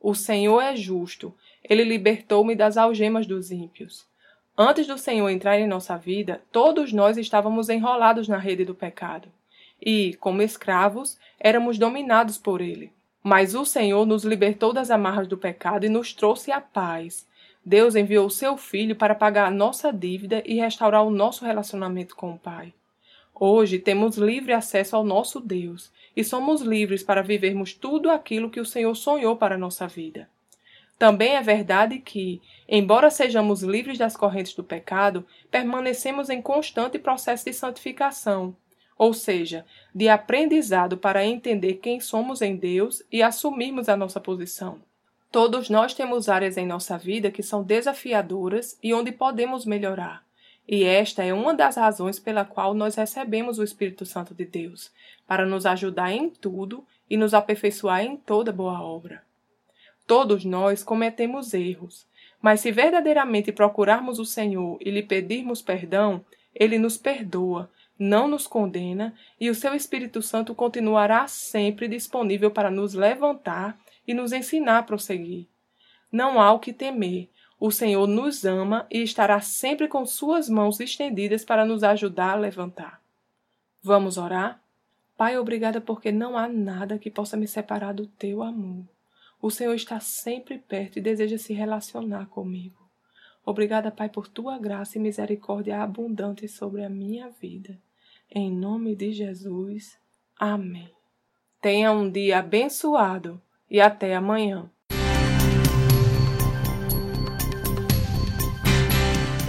O Senhor é justo, ele libertou-me das algemas dos ímpios. Antes do Senhor entrar em nossa vida, todos nós estávamos enrolados na rede do pecado e, como escravos, éramos dominados por ele. Mas o Senhor nos libertou das amarras do pecado e nos trouxe a paz. Deus enviou seu Filho para pagar a nossa dívida e restaurar o nosso relacionamento com o Pai. Hoje temos livre acesso ao nosso Deus e somos livres para vivermos tudo aquilo que o Senhor sonhou para a nossa vida. Também é verdade que, embora sejamos livres das correntes do pecado, permanecemos em constante processo de santificação, ou seja, de aprendizado para entender quem somos em Deus e assumirmos a nossa posição. Todos nós temos áreas em nossa vida que são desafiadoras e onde podemos melhorar. E esta é uma das razões pela qual nós recebemos o Espírito Santo de Deus, para nos ajudar em tudo e nos aperfeiçoar em toda boa obra. Todos nós cometemos erros, mas se verdadeiramente procurarmos o Senhor e lhe pedirmos perdão, ele nos perdoa, não nos condena e o seu Espírito Santo continuará sempre disponível para nos levantar e nos ensinar a prosseguir. Não há o que temer, o Senhor nos ama e estará sempre com suas mãos estendidas para nos ajudar a levantar. Vamos orar? Pai, obrigada porque não há nada que possa me separar do teu amor. O Senhor está sempre perto e deseja se relacionar comigo. Obrigada, Pai, por tua graça e misericórdia abundante sobre a minha vida. Em nome de Jesus. Amém. Tenha um dia abençoado e até amanhã.